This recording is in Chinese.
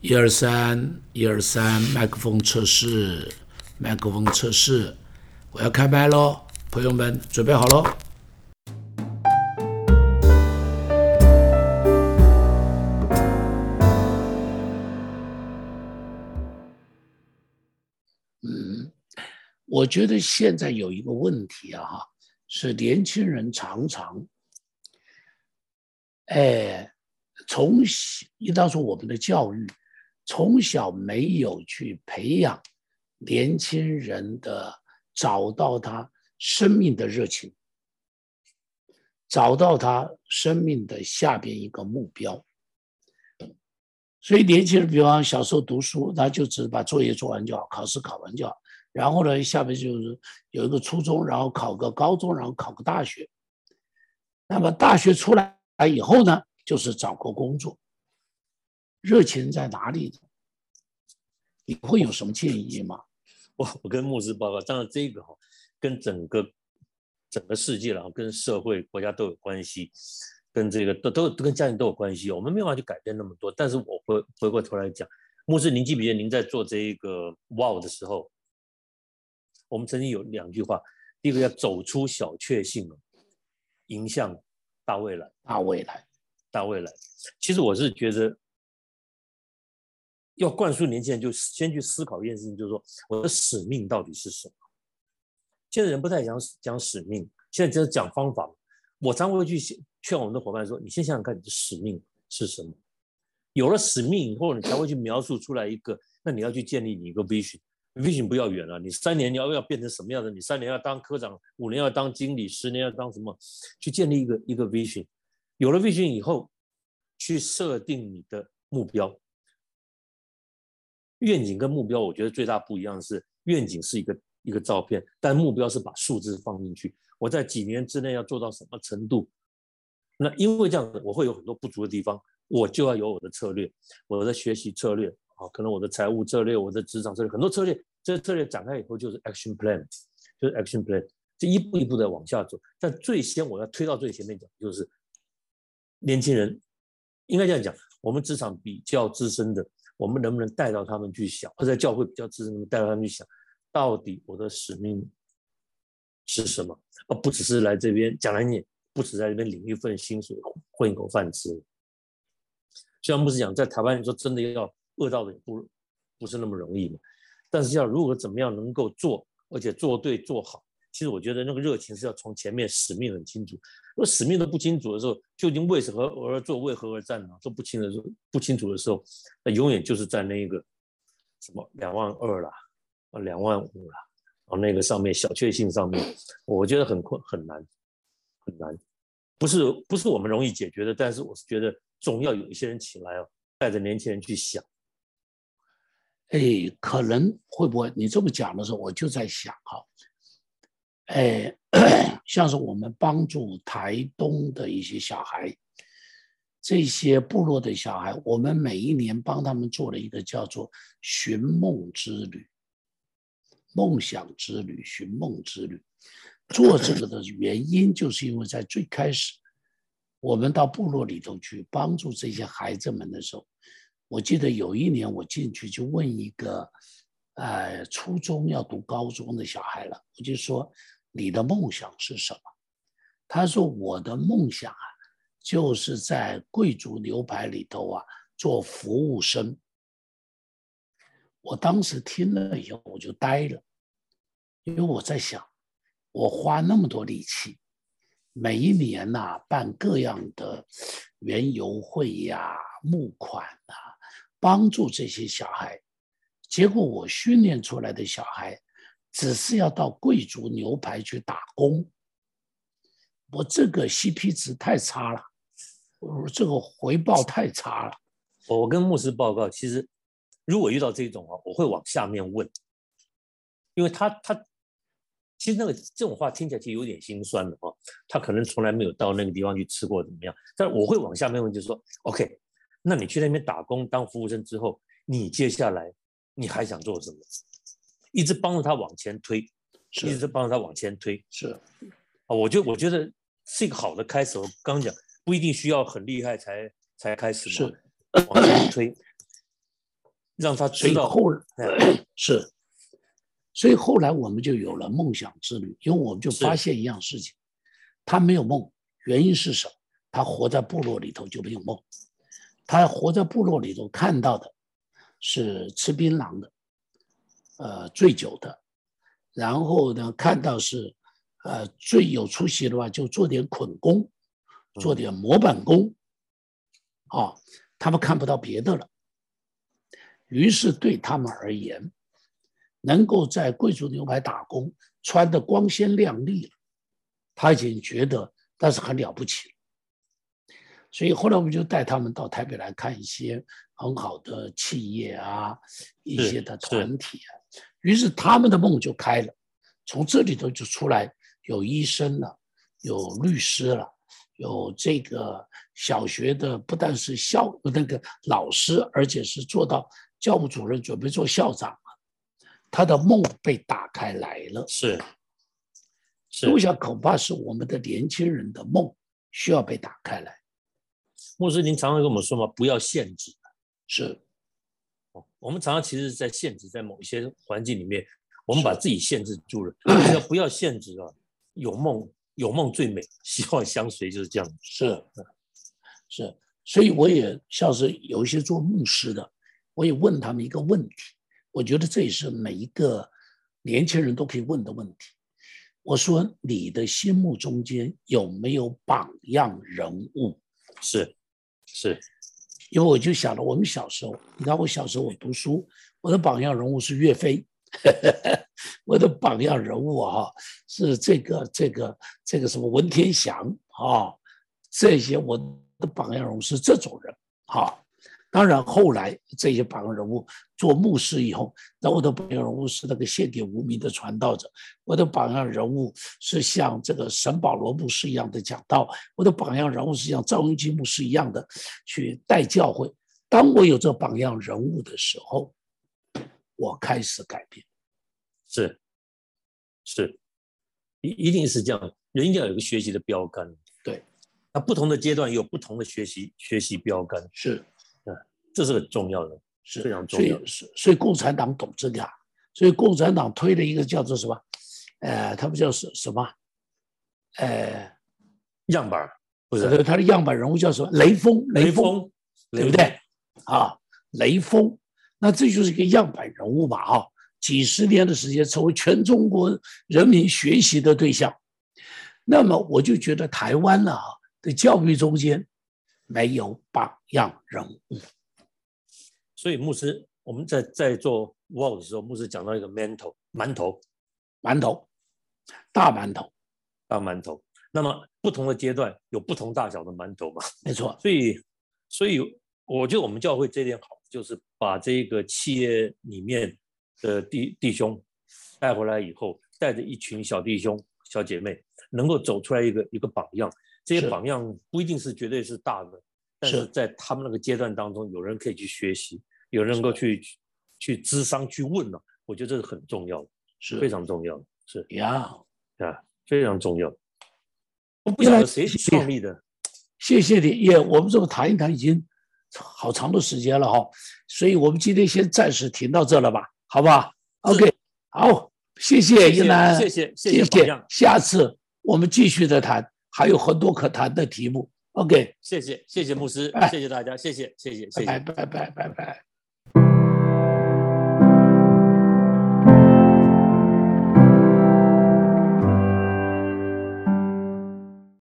一二三，一二三，麦克风测试，麦克风测试，我要开麦喽，朋友们准备好喽。嗯，我觉得现在有一个问题啊，是年轻人常常，哎，从小应当说我们的教育。从小没有去培养年轻人的找到他生命的热情，找到他生命的下边一个目标。所以年轻人，比方小时候读书，他就只把作业做完就好，考试考完就好。然后呢，下面就是有一个初中，然后考个高中，然后考个大学。那么大学出来以后呢，就是找个工作。热情在哪里呢？你会有什么建议吗？我我跟牧师报告，当然这个哈，跟整个整个世界了，跟社会国家都有关系，跟这个都都都跟家庭都有关系。我们没有办法去改变那么多。但是我回回过头来讲，牧师，您记不记得您在做这一个 Wow 的时候，我们曾经有两句话，第一个要走出小确幸迎向大未来，大未来，大未来。其实我是觉得。要灌输年轻人，就先去思考一件事情，就是说我的使命到底是什么？现在人不太讲讲使命，现在只是讲方法。我常会去劝我们的伙伴说：“你先想想看，你的使命是什么？有了使命以后，你才会去描述出来一个。那你要去建立你一个 vision，vision 不要远了。你三年你要要变成什么样的？你三年要当科长，五年要当经理，十年要当什么？去建立一个一个 vision。有了 vision 以后，去设定你的目标。”愿景跟目标，我觉得最大不一样的是，愿景是一个一个照片，但目标是把数字放进去。我在几年之内要做到什么程度？那因为这样子，我会有很多不足的地方，我就要有我的策略，我的学习策略啊，可能我的财务策略，我的职场策略，很多策略。这个策略展开以后就是 action plan，就是 action plan，这一步一步的往下走。但最先我要推到最前面讲，就是年轻人应该这样讲，我们职场比较资深的。我们能不能带到他们去想，或者在教会比较资深的，带到他们去想，到底我的使命是什么？而不只是来这边讲来念，不只在这边领一份薪水，混一口饭吃。虽然牧师讲，在台湾你说真的要饿到的也不不是那么容易嘛，但是要如何怎么样能够做，而且做对做好。其实我觉得那个热情是要从前面使命很清楚，如果使命都不清楚的时候，究竟为什么而做，为何而战呢？都不清的时候，不清楚的时候，那永远就是在那一个什么两万二啦，啊两万五啦，啊那个上面小确幸上面，我觉得很困很难很难，不是不是我们容易解决的，但是我是觉得总要有一些人起来哦，带着年轻人去想，哎，可能会不会你这么讲的时候，我就在想哈。哎，像是我们帮助台东的一些小孩，这些部落的小孩，我们每一年帮他们做了一个叫做“寻梦之旅”、“梦想之旅”、“寻梦之旅”。做这个的原因，就是因为在最开始，我们到部落里头去帮助这些孩子们的时候，我记得有一年我进去就问一个，呃，初中要读高中的小孩了，我就说。你的梦想是什么？他说：“我的梦想啊，就是在贵族牛排里头啊做服务生。”我当时听了以后，我就呆了，因为我在想，我花那么多力气，每一年呐办各样的园游会呀、募款啊，帮助这些小孩，结果我训练出来的小孩。只是要到贵族牛排去打工，我这个 CP 值太差了，我这个回报太差了。我跟牧师报告，其实如果遇到这种啊，我会往下面问，因为他他其实那个这种话听起来其实有点心酸的哦，他可能从来没有到那个地方去吃过怎么样？但我会往下面问，就是说，OK，那你去那边打工当服务生之后，你接下来你还想做什么？一直帮着他往前推，一直帮助他往前推，是啊，我就我觉得是一个好的开始。我刚讲不一定需要很厉害才才开始是往前推，让他知道所以后是，所以后来我们就有了梦想之旅，因为我们就发现一样事情，他没有梦，原因是什么？他活在部落里头就没有梦，他活在部落里头看到的是吃槟榔的，呃，醉酒的，然后呢，看到是呃最有出息的话，就做点捆工，做点模板工，啊，他们看不到别的了。于是对他们而言，能够在贵族牛排打工，穿的光鲜亮丽了，他已经觉得那是很了不起了。所以后来我们就带他们到台北来看一些很好的企业啊，一些的团体啊。于是他们的梦就开了，从这里头就出来有医生了，有律师了，有这个小学的不但是校那个老师，而且是做到教务主任，准备做校长了。他的梦被打开来了。是，是。我想恐怕是我们的年轻人的梦需要被打开来。牧师，您常常跟我们说嘛，不要限制。是，哦，我们常常其实在限制，在某一些环境里面，我们把自己限制住了。要不要限制啊？有梦，有梦最美，希望相随，就是这样。是，是。所以我也像是有一些做牧师的，我也问他们一个问题，我觉得这也是每一个年轻人都可以问的问题。我说，你的心目中间有没有榜样人物？是，是，因为我就想了，我们小时候，你看我小时候我读书，我的榜样人物是岳飞，我的榜样人物啊是这个这个这个什么文天祥啊，这些我的榜样人物是这种人啊。当然，后来这些榜样人物做牧师以后，那我的榜样人物是那个献给无名的传道者，我的榜样人物是像这个神保罗牧师一样的讲道，我的榜样人物是像赵云基牧师一样的去带教会。当我有这榜样人物的时候，我开始改变。是，是，一一定是这样，人一定要有个学习的标杆。对，那不同的阶段有不同的学习学习标杆。是。这是很重要的，是非常重要。所以，所以共产党懂这个，所以共产党推了一个叫做什么？呃，他们叫什什么？呃，样板不是？他的样板人物叫什么？雷锋，雷锋，对不对？啊，雷锋，那这就是一个样板人物嘛？啊，几十年的时间成为全中国人民学习的对象。那么，我就觉得台湾呢的教育中间没有榜样人物。所以牧师，我们在在做 w 的时候，牧师讲到一个馒头，馒头，馒头，大馒头，大馒头。那么不同的阶段有不同大小的馒头嘛？没错。所以，所以我觉得我们教会这点好，就是把这个企业里面的弟弟兄带回来以后，带着一群小弟兄、小姐妹，能够走出来一个一个榜样。这些榜样不一定是绝对是大的。但是在他们那个阶段当中，有人可以去学习，有人能够去去咨商、去问了，我觉得这是很重要的，是非常重要的，是呀，啊，非常重要。我不晓得谁创立的，谢谢你，也我们这个谈一谈已经好长的时间了哈，所以我们今天先暂时停到这了吧，好不好？OK，好，谢谢一楠，谢谢谢谢，下次我们继续的谈，还有很多可谈的题目。OK，谢谢谢谢牧师，谢谢大家，谢谢谢谢谢谢，拜拜拜拜拜。